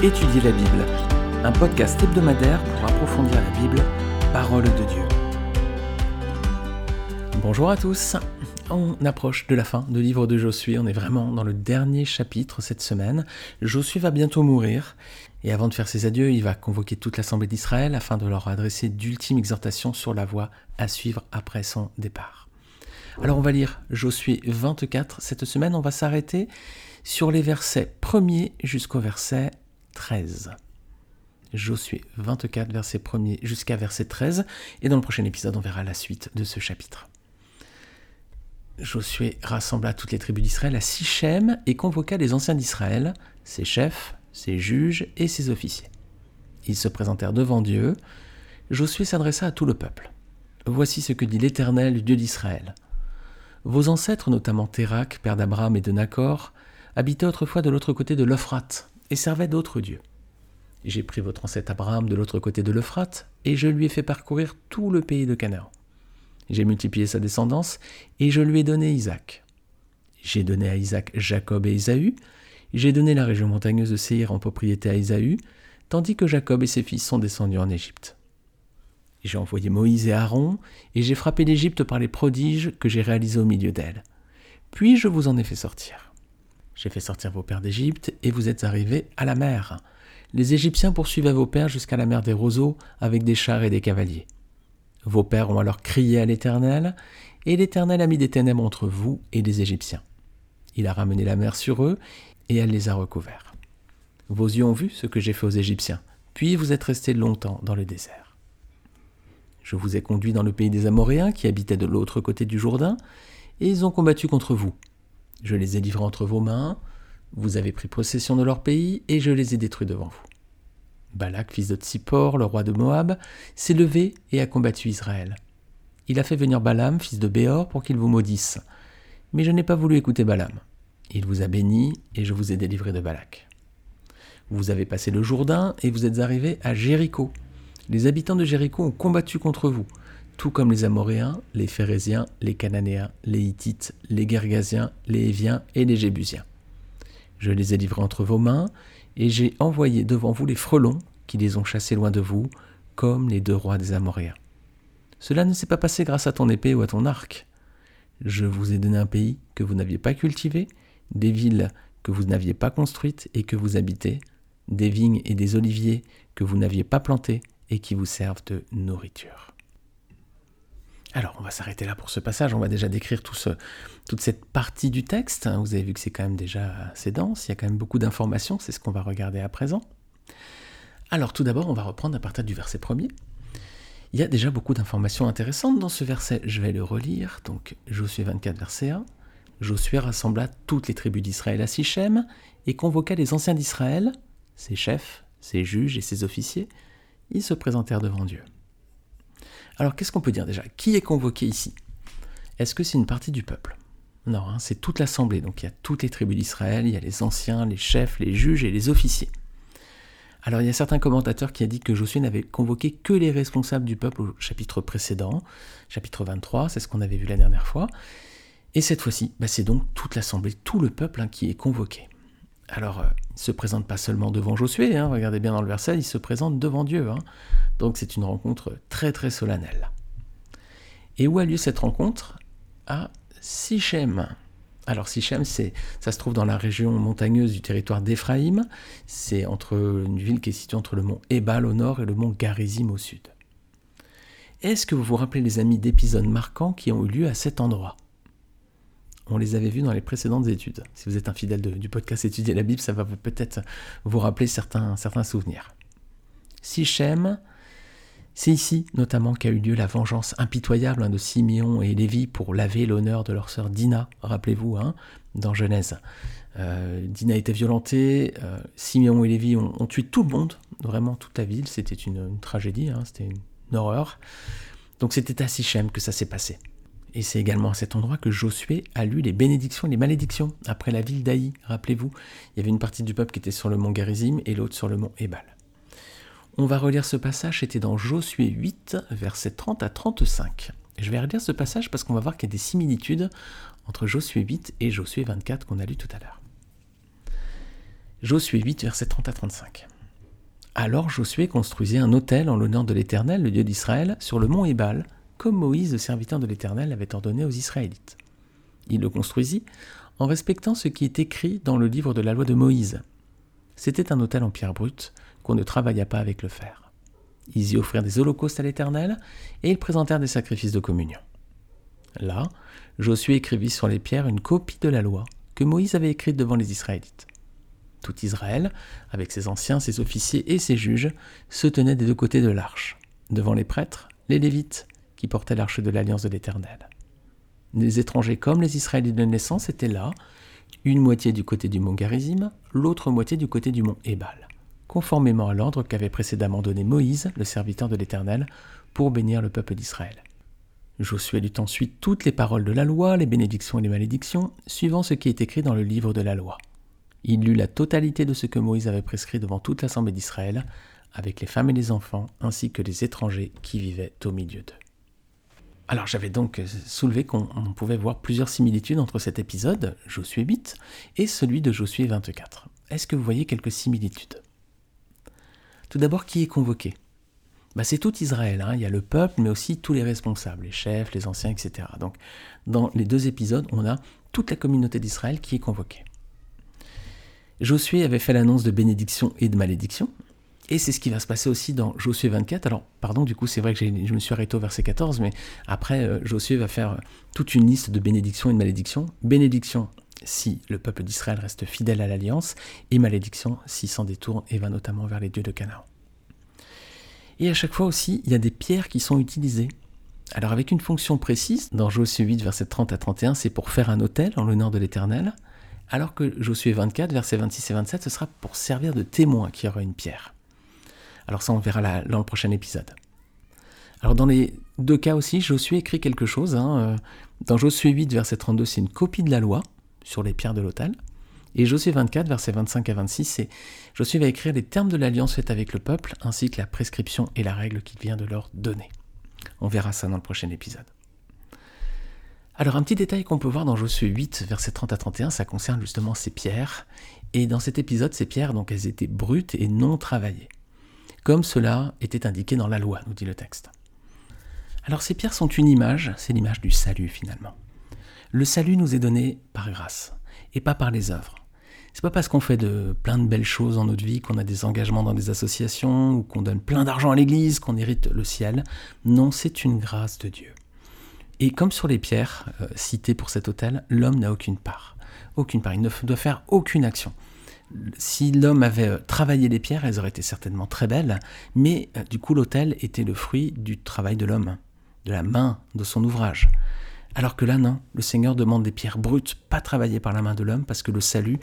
Étudier la Bible, un podcast hebdomadaire pour approfondir la Bible, parole de Dieu. Bonjour à tous, on approche de la fin du livre de Josué, on est vraiment dans le dernier chapitre cette semaine. Josué va bientôt mourir, et avant de faire ses adieux, il va convoquer toute l'assemblée d'Israël afin de leur adresser d'ultimes exhortations sur la voie à suivre après son départ. Alors on va lire Josué 24 cette semaine, on va s'arrêter sur les versets 1er jusqu'au verset 13. Josué 24, verset 1 jusqu'à verset 13. Et dans le prochain épisode, on verra la suite de ce chapitre. Josué rassembla toutes les tribus d'Israël à Sichem et convoqua les anciens d'Israël, ses chefs, ses juges et ses officiers. Ils se présentèrent devant Dieu. Josué s'adressa à tout le peuple. Voici ce que dit l'Éternel, Dieu d'Israël. Vos ancêtres, notamment Térac, père d'Abraham et de Nacor, habitaient autrefois de l'autre côté de l'Euphrate et servait d'autres dieux. J'ai pris votre ancêtre Abraham de l'autre côté de l'Euphrate, et je lui ai fait parcourir tout le pays de Canaan. J'ai multiplié sa descendance, et je lui ai donné Isaac. J'ai donné à Isaac Jacob et Ésaü, j'ai donné la région montagneuse de Séir en propriété à Ésaü, tandis que Jacob et ses fils sont descendus en Égypte. J'ai envoyé Moïse et Aaron, et j'ai frappé l'Égypte par les prodiges que j'ai réalisés au milieu d'elle. Puis je vous en ai fait sortir. J'ai fait sortir vos pères d'Égypte, et vous êtes arrivés à la mer. Les Égyptiens poursuivaient vos pères jusqu'à la mer des roseaux avec des chars et des cavaliers. Vos pères ont alors crié à l'Éternel, et l'Éternel a mis des ténèbres entre vous et les Égyptiens. Il a ramené la mer sur eux, et elle les a recouverts. Vos yeux ont vu ce que j'ai fait aux Égyptiens, puis vous êtes restés longtemps dans le désert. Je vous ai conduit dans le pays des Amoréens qui habitaient de l'autre côté du Jourdain, et ils ont combattu contre vous. Je les ai livrés entre vos mains, vous avez pris possession de leur pays, et je les ai détruits devant vous. Balak, fils de Tsippor, le roi de Moab, s'est levé et a combattu Israël. Il a fait venir Balaam, fils de Béor, pour qu'il vous maudisse. Mais je n'ai pas voulu écouter Balaam. Il vous a béni, et je vous ai délivré de Balak. Vous avez passé le Jourdain, et vous êtes arrivés à Jéricho. Les habitants de Jéricho ont combattu contre vous tout comme les Amoréens, les Phérésiens, les Cananéens, les Hittites, les Gergasiens, les Éviens et les Jébusiens. Je les ai livrés entre vos mains, et j'ai envoyé devant vous les frelons qui les ont chassés loin de vous, comme les deux rois des Amoréens. Cela ne s'est pas passé grâce à ton épée ou à ton arc. Je vous ai donné un pays que vous n'aviez pas cultivé, des villes que vous n'aviez pas construites et que vous habitez, des vignes et des oliviers que vous n'aviez pas plantés et qui vous servent de nourriture. Alors, on va s'arrêter là pour ce passage. On va déjà décrire toute cette partie du texte. Hein. Vous avez vu que c'est quand même déjà assez dense. Il y a quand même beaucoup d'informations. C'est ce qu'on va regarder à présent. Alors, tout d'abord, on va reprendre à partir du verset premier. Il y a déjà beaucoup d'informations intéressantes dans ce verset. Je vais le relire. Donc, Josué 24, verset 1. Josué rassembla toutes les tribus d'Israël à Sichem et convoqua les anciens d'Israël, ses chefs, ses juges et ses officiers. Ils se présentèrent devant Dieu. Alors qu'est-ce qu'on peut dire déjà? Qui est convoqué ici? Est-ce que c'est une partie du peuple? Non, hein, c'est toute l'assemblée. Donc il y a toutes les tribus d'Israël, il y a les anciens, les chefs, les juges et les officiers. Alors il y a certains commentateurs qui ont dit que Josué n'avait convoqué que les responsables du peuple au chapitre précédent, chapitre 23, c'est ce qu'on avait vu la dernière fois. Et cette fois-ci, bah, c'est donc toute l'assemblée, tout le peuple hein, qui est convoqué. Alors, euh, il ne se présente pas seulement devant Josué, hein, regardez bien dans le verset, il se présente devant Dieu. Hein. Donc c'est une rencontre très très solennelle. Et où a lieu cette rencontre? À Sichem. Alors Sichem, ça se trouve dans la région montagneuse du territoire d'Éphraïm. C'est entre une ville qui est située entre le mont Ebal au nord et le mont Garizim au sud. Est-ce que vous vous rappelez les amis d'épisodes marquants qui ont eu lieu à cet endroit? On les avait vus dans les précédentes études. Si vous êtes un fidèle du podcast Étudier la Bible, ça va peut-être vous rappeler certains, certains souvenirs. Sichem, c'est ici notamment qu'a eu lieu la vengeance impitoyable hein, de Simeon et Lévi pour laver l'honneur de leur sœur Dina, rappelez-vous, hein, dans Genèse. Euh, Dina était violentée, euh, Simeon et Lévi ont, tué tout le monde, vraiment toute la ville, c'était une, tragédie, hein, c'était une horreur. Donc c'était à Sichem que ça s'est passé. Et c'est également à cet endroit que Josué a lu les bénédictions et les malédictions après la ville d'Aï. Rappelez-vous, il y avait une partie du peuple qui était sur le mont Garizim et l'autre sur le mont Ebal. On va relire ce passage, c'était dans Josué 8, versets 30 à 35. Je vais relire ce passage parce qu'on va voir qu'il y a des similitudes entre Josué 8 et Josué 24 qu'on a lu tout à l'heure. Josué 8, versets 30 à 35. Alors Josué construisit un autel en l'honneur de l'Éternel, le Dieu d'Israël, sur le mont Ébal, comme Moïse, le serviteur de l'Éternel, l'avait ordonné aux Israélites. Il le construisit en respectant ce qui est écrit dans le livre de la loi de Moïse. C'était un autel en pierre brute qu'on ne travailla pas avec le fer. Ils y offrirent des holocaustes à l'Éternel et ils présentèrent des sacrifices de communion. Là, Josué écrivit sur les pierres une copie de la loi que Moïse avait écrite devant les Israélites. Tout Israël, avec ses anciens, ses officiers et ses juges, se tenait des deux côtés de l'arche, devant les prêtres, les Lévites, qui portaient l'arche de l'alliance de l'Éternel. Les étrangers comme les Israélites de naissance étaient là, une moitié du côté du mont Garizim, l'autre moitié du côté du mont Ébal, conformément à l'ordre qu'avait précédemment donné Moïse, le serviteur de l'Éternel, pour bénir le peuple d'Israël. Josué lut ensuite toutes les paroles de la loi, les bénédictions et les malédictions, suivant ce qui est écrit dans le livre de la loi. Il lut la totalité de ce que Moïse avait prescrit devant toute l'assemblée d'Israël, avec les femmes et les enfants, ainsi que les étrangers qui vivaient au milieu d'eux. Alors j'avais donc soulevé qu'on pouvait voir plusieurs similitudes entre cet épisode, Josué 8, et celui de Josué 24. Est-ce que vous voyez quelques similitudes? Tout d'abord, qui est convoqué? Bah, C'est tout Israël, hein. il y a le peuple, mais aussi tous les responsables, les chefs, les anciens, etc. Donc dans les deux épisodes, on a toute la communauté d'Israël qui est convoquée. Josué avait fait l'annonce de bénédiction et de malédiction. Et c'est ce qui va se passer aussi dans Josué 24. Alors, pardon, du coup, c'est vrai que je me suis arrêté au verset 14, mais après, euh, Josué va faire euh, toute une liste de bénédictions et de malédictions. Bénédiction si le peuple d'Israël reste fidèle à l'alliance, et malédiction s'il s'en détourne et va notamment vers les dieux de Canaan. Et à chaque fois aussi, il y a des pierres qui sont utilisées. Alors avec une fonction précise, dans Josué 8, verset 30 à 31, c'est pour faire un autel en l'honneur de l'Éternel alors que Josué 24, versets 26 et 27, ce sera pour servir de témoin qu'il y aura une pierre. Alors ça, on verra dans le prochain épisode. Alors dans les deux cas aussi, Josué écrit quelque chose. Hein, euh, dans Josué 8, verset 32, c'est une copie de la loi sur les pierres de l'autel. Et Josué 24, versets 25 à 26, c'est Josué va écrire les termes de l'alliance faite avec le peuple, ainsi que la prescription et la règle qu'il vient de leur donner. On verra ça dans le prochain épisode. Alors un petit détail qu'on peut voir dans Josué 8, versets 30 à 31, ça concerne justement ces pierres. Et dans cet épisode, ces pierres, donc elles étaient brutes et non travaillées. Comme cela était indiqué dans la loi, nous dit le texte. Alors ces pierres sont une image, c'est l'image du salut finalement. Le salut nous est donné par grâce et pas par les œuvres. C'est pas parce qu'on fait de plein de belles choses dans notre vie, qu'on a des engagements dans des associations ou qu'on donne plein d'argent à l'église qu'on hérite le ciel. Non, c'est une grâce de Dieu. Et comme sur les pierres euh, citées pour cet hôtel, l'homme n'a aucune part. Aucune part. Il ne doit faire aucune action. Si l'homme avait euh, travaillé les pierres, elles auraient été certainement très belles, mais euh, du coup l'hôtel était le fruit du travail de l'homme, de la main, de son ouvrage. Alors que là, non, le Seigneur demande des pierres brutes, pas travaillées par la main de l'homme, parce que le salut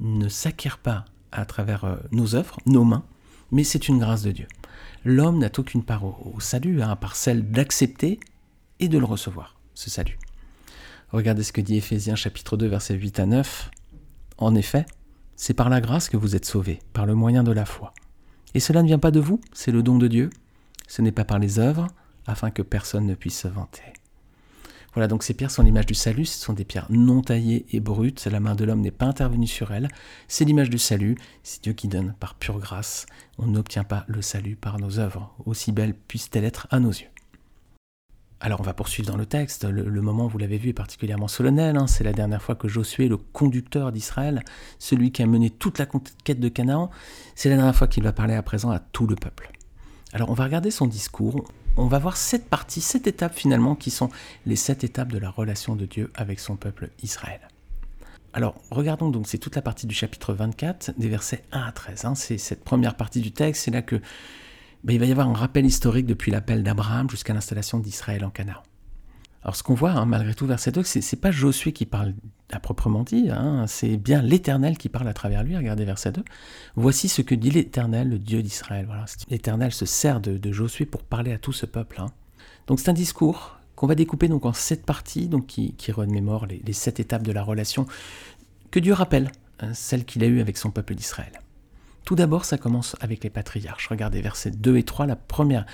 ne s'acquiert pas à travers nos œuvres, nos mains, mais c'est une grâce de Dieu. L'homme n'a aucune part au, salut, hein, à part celle d'accepter et de le recevoir, ce salut. Regardez ce que dit Éphésiens chapitre 2 versets 8 à 9. En effet, c'est par la grâce que vous êtes sauvés, par le moyen de la foi. Et cela ne vient pas de vous, c'est le don de Dieu. Ce n'est pas par les œuvres, afin que personne ne puisse se vanter. Voilà, donc ces pierres sont l'image du salut, ce sont des pierres non taillées et brutes, la main de l'homme n'est pas intervenue sur elles, c'est l'image du salut, c'est Dieu qui donne par pure grâce, on n'obtient pas le salut par nos œuvres, aussi belles puissent-elles être à nos yeux. Alors on va poursuivre dans le texte. Le, moment, vous l'avez vu, est particulièrement solennel. Hein. C'est la dernière fois que Josué, le conducteur d'Israël, celui qui a mené toute la conquête de Canaan, c'est la dernière fois qu'il va parler à présent à tout le peuple. Alors on va regarder son discours. On va voir sept parties, sept étapes finalement, qui sont les sept étapes de la relation de Dieu avec son peuple Israël. Alors, regardons donc, c'est toute la partie du chapitre 24, des versets 1 à 13. Hein. C'est cette première partie du texte, c'est là que il va y avoir un rappel historique depuis l'appel d'Abraham jusqu'à l'installation d'Israël en Canaan. Alors ce qu'on voit, hein, malgré tout, verset 2, c'est, pas Josué qui parle à proprement dit, hein, c'est bien l'Éternel qui parle à travers lui. Regardez verset 2. Voici ce que dit l'Éternel, le Dieu d'Israël. L'Éternel se sert de, Josué pour parler à tout ce peuple. Hein. Donc c'est un discours qu'on va découper en sept parties, qui, remémore les sept étapes de la relation que Dieu rappelle, celle qu'il a eue avec son peuple d'Israël. Tout d'abord, ça commence avec les patriarches. Regardez versets 2 et 3, la première,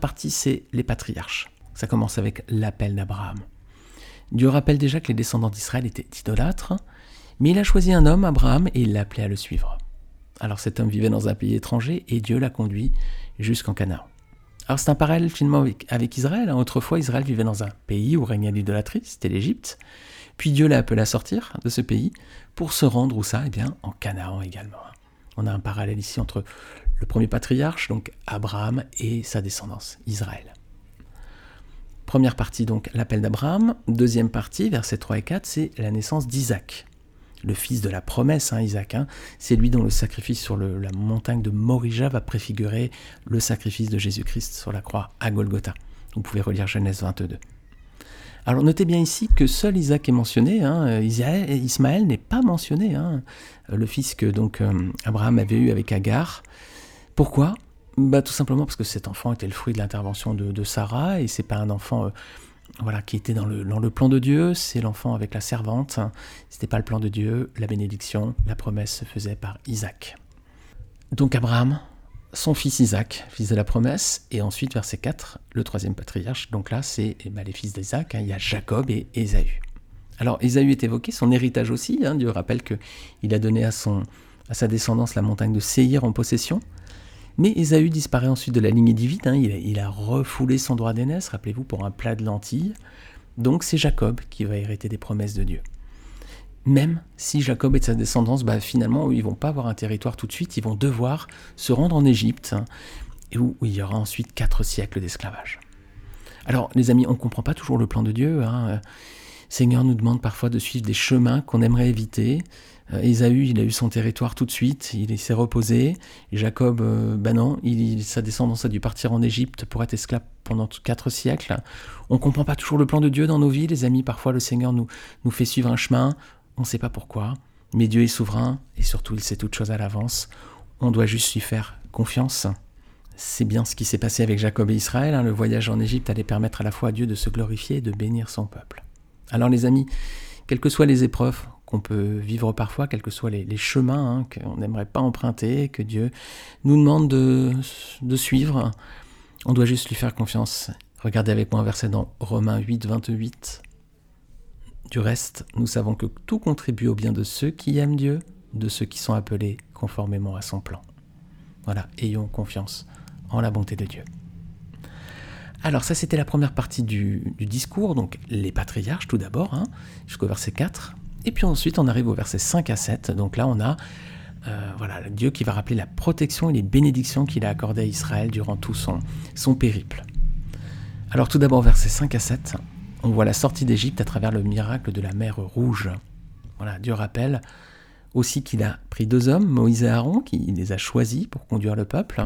partie, c'est les patriarches. Ça commence avec l'appel d'Abraham. Dieu rappelle déjà que les descendants d'Israël étaient idolâtres, mais il a choisi un homme, Abraham, et il l'a appelé à le suivre. Alors cet homme vivait dans un pays étranger et Dieu l'a conduit jusqu'en Canaan. Alors c'est un parallèle finalement avec, Israël. Hein. Autrefois, Israël vivait dans un pays où régnait l'idolâtrie, c'était l'Égypte. Puis Dieu l'a appelé à sortir de ce pays pour se rendre où ça? Eh bien, en Canaan également. On a un parallèle ici entre le premier patriarche, donc Abraham, et sa descendance, Israël. Première partie, donc, l'appel d'Abraham. Deuxième partie, versets 3 et 4, c'est la naissance d'Isaac. Le fils de la promesse, hein, Isaac. Hein. c'est lui dont le sacrifice sur la montagne de Morija va préfigurer le sacrifice de Jésus-Christ sur la croix à Golgotha. Vous pouvez relire Genèse 22. Alors notez bien ici que seul Isaac est mentionné, hein. Ismaël n'est pas mentionné, le fils que donc euh, Abraham avait eu avec Agar. Pourquoi? Bah, Tout simplement parce que cet enfant était le fruit de l'intervention de, Sarah, et c'est pas un enfant euh, voilà, qui était dans le, dans le plan de Dieu, c'est l'enfant avec la servante. C'était pas le plan de Dieu, la bénédiction, la promesse se faisait par Isaac. Donc Abraham, son fils Isaac, fils de la promesse, et ensuite verset 4, le troisième patriarche, donc là c'est eh ben, les fils d'Isaac, hein, il y a Jacob et Ésaü. Alors Ésaü est évoqué, son héritage aussi, hein, Dieu rappelle qu'il a donné à, son, à sa descendance la montagne de Séhir en possession, mais Ésaü disparaît ensuite de la lignée divine, hein. il, a, refoulé son droit d'aînesse, rappelez-vous, pour un plat de lentilles. Donc c'est Jacob qui va hériter des promesses de Dieu. Même si Jacob et sa descendance, bah, finalement, ils vont pas avoir un territoire tout de suite, ils vont devoir se rendre en Égypte, hein, où, il y aura ensuite quatre siècles d'esclavage. Alors, les amis, on ne comprend pas toujours le plan de Dieu. Hein. Seigneur nous demande parfois de suivre des chemins qu'on aimerait éviter. Euh, Ésaü, il a eu son territoire tout de suite, il s'est reposé. Jacob, euh, ben non, sa descendance a dû partir en Égypte pour être esclave pendant quatre siècles. On ne comprend pas toujours le plan de Dieu dans nos vies, les amis. Parfois, le Seigneur nous fait suivre un chemin, on ne sait pas pourquoi, mais Dieu est souverain et surtout, il sait toutes choses à l'avance. On doit juste lui faire confiance. C'est bien ce qui s'est passé avec Jacob et Israël. Hein. Le voyage en Égypte allait permettre à la fois à Dieu de se glorifier et de bénir son peuple. Alors les amis, quelles que soient les épreuves qu'on peut vivre parfois, quels que soient les, chemins hein, qu'on n'aimerait pas emprunter, que Dieu nous demande de, de, suivre, on doit juste lui faire confiance. Regardez avec moi un verset dans Romains 8, 28. Du reste, nous savons que tout contribue au bien de ceux qui aiment Dieu, de ceux qui sont appelés conformément à son plan. Voilà, ayons confiance en la bonté de Dieu. Alors ça c'était la première partie du, discours, donc les patriarches tout d'abord, hein, jusqu'au verset 4. Et puis ensuite on arrive au verset 5 à 7, donc là on a euh, voilà, Dieu qui va rappeler la protection et les bénédictions qu'il a accordées à Israël durant tout son, son périple. Alors tout d'abord verset 5 à 7, on voit la sortie d'Égypte à travers le miracle de la mer Rouge. Voilà, Dieu rappelle aussi qu'il a pris deux hommes, Moïse et Aaron, qui les a choisis pour conduire le peuple.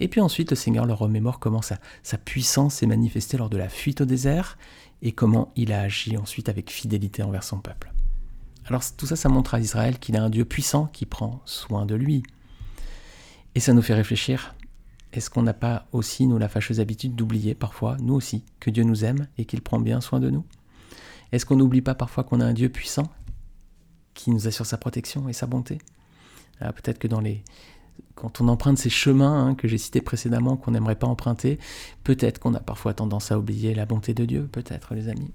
Et puis ensuite, le Seigneur leur remémore comment sa, sa puissance s'est manifestée lors de la fuite au désert et comment il a agi ensuite avec fidélité envers son peuple. Alors tout ça, ça montre à Israël qu'il a un Dieu puissant qui prend soin de lui. Et ça nous fait réfléchir, est-ce qu'on n'a pas aussi, nous, la fâcheuse habitude d'oublier parfois, nous aussi, que Dieu nous aime et qu'il prend bien soin de nous? Est-ce qu'on n'oublie pas parfois qu'on a un Dieu puissant qui nous assure sa protection et sa bonté? Ah, Peut-être que dans les, quand on emprunte ces chemins hein, que j'ai cités précédemment, qu'on n'aimerait pas emprunter, peut-être qu'on a parfois tendance à oublier la bonté de Dieu, peut-être les amis.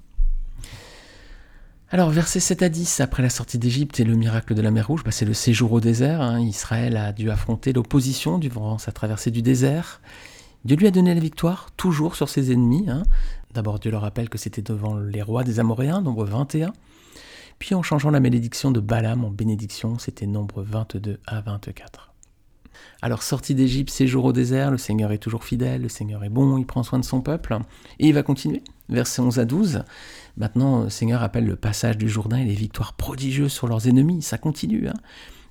Alors versets 7 à 10, après la sortie d'Égypte et le miracle de la mer Rouge, bah, c'est le séjour au désert. Hein. Israël a dû affronter l'opposition durant sa traversée du désert. Dieu lui a donné la victoire, toujours sur ses ennemis. Hein. D'abord Dieu leur rappelle que c'était devant les rois des Amoréens, nombre 21. Puis en changeant la malédiction de Balaam en bénédiction, c'était nombre 22 à 24. Alors sorti d'Égypte, séjour au désert, le Seigneur est toujours fidèle, le Seigneur est bon, il prend soin de son peuple. Et il va continuer, versets 11 à 12. Maintenant, le Seigneur appelle le passage du Jourdain et les victoires prodigieuses sur leurs ennemis, ça continue. Hein.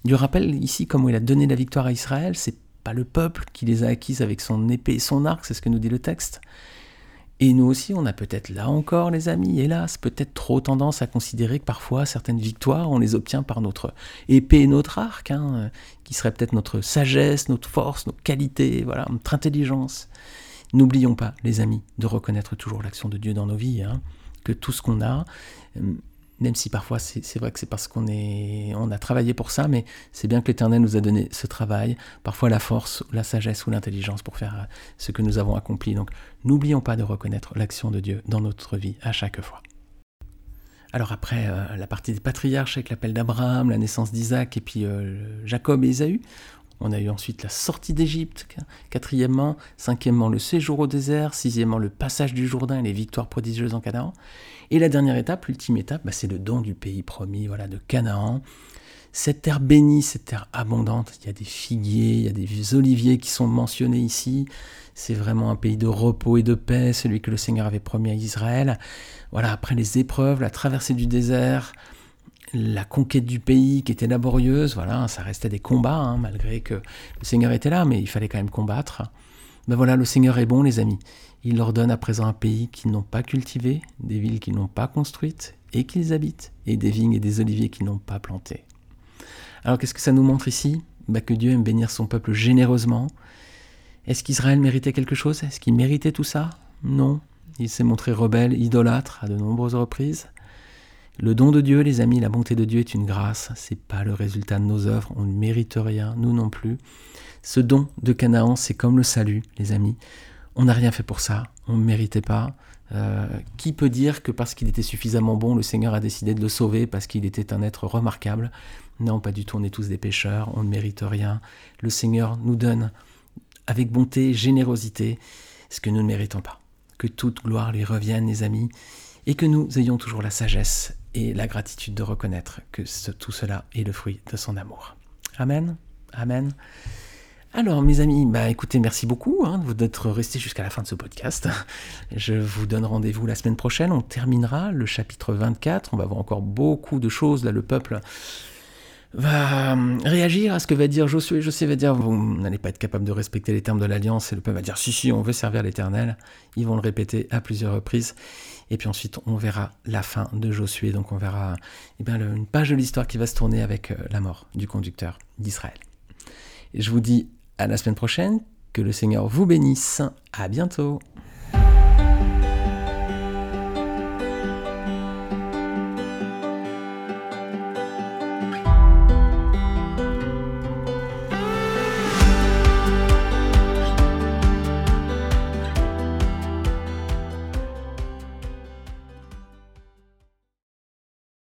Il rappelle ici comment il a donné la victoire à Israël, c'est pas le peuple qui les a acquises avec son épée et son arc, c'est ce que nous dit le texte. Et nous aussi, on a peut-être là encore, les amis, hélas, peut-être trop tendance à considérer que parfois certaines victoires, on les obtient par notre épée et notre arc, hein, qui serait peut-être notre sagesse, notre force, notre qualité, voilà, notre intelligence. N'oublions pas, les amis, de reconnaître toujours l'action de Dieu dans nos vies, hein, que tout ce qu'on a, même si parfois c'est vrai que c'est parce qu'on on a travaillé pour ça, mais c'est bien que l'Éternel nous a donné ce travail, parfois la force, la sagesse ou l'intelligence pour faire euh, ce que nous avons accompli. Donc n'oublions pas de reconnaître l'action de Dieu dans notre vie à chaque fois. Alors après euh, la partie des patriarches avec l'appel d'Abraham, la naissance d'Isaac et puis euh, Jacob et Ésaü, on a eu ensuite la sortie d'Égypte, quatrièmement, cinquièmement le séjour au désert, sixièmement le passage du Jourdain et les victoires prodigieuses en Canaan. Et la dernière étape, l'ultime étape, bah, c'est le don du pays promis, voilà, de Canaan. Cette terre bénie, cette terre abondante, il y a des figuiers, il y a des oliviers qui sont mentionnés ici. C'est vraiment un pays de repos et de paix, celui que le Seigneur avait promis à Israël. Voilà, après les épreuves, la traversée du désert, la conquête du pays qui était laborieuse, voilà, ça restait des combats, hein, malgré que le Seigneur était là, mais il fallait quand même combattre. Ben voilà, le Seigneur est bon, les amis. Il leur donne à présent un pays qu'ils n'ont pas cultivé, des villes qu'ils n'ont pas construites et qu'ils habitent, et des vignes et des oliviers qu'ils n'ont pas plantés. Alors qu'est-ce que ça nous montre ici? Ben Que Dieu aime bénir son peuple généreusement. Est-ce qu'Israël méritait quelque chose? Est-ce qu'il méritait tout ça? Non. Il s'est montré rebelle, idolâtre à de nombreuses reprises. Le don de Dieu, les amis, la bonté de Dieu est une grâce, c'est pas le résultat de nos œuvres, on ne mérite rien, nous non plus. Ce don de Canaan, c'est comme le salut, les amis. On n'a rien fait pour ça, on ne méritait pas. Euh, qui peut dire que parce qu'il était suffisamment bon, le Seigneur a décidé de le sauver parce qu'il était un être remarquable? Non, pas du tout, on est tous des pécheurs, on ne mérite rien. Le Seigneur nous donne avec bonté générosité ce que nous ne méritons pas. Que toute gloire lui revienne, les amis, et que nous ayons toujours la sagesse et la gratitude de reconnaître que tout cela est le fruit de son amour. Amen. Amen. Alors, mes amis, bah écoutez, merci beaucoup hein, d'être restés jusqu'à la fin de ce podcast. Je vous donne rendez-vous la semaine prochaine. On terminera le chapitre 24. On va voir encore beaucoup de choses. Là, le peuple va euh, réagir à ce que va dire Josué. Josué va dire Vous n'allez pas être capable de respecter les termes de l'alliance. Et le peuple va dire Si, si, on veut servir l'Éternel. Ils vont le répéter à plusieurs reprises. Et puis ensuite, on verra la fin de Josué. Donc on verra eh bien, une page de l'histoire qui va se tourner avec euh, la mort du conducteur d'Israël. Je vous dis à la semaine prochaine. Que le Seigneur vous bénisse. À bientôt.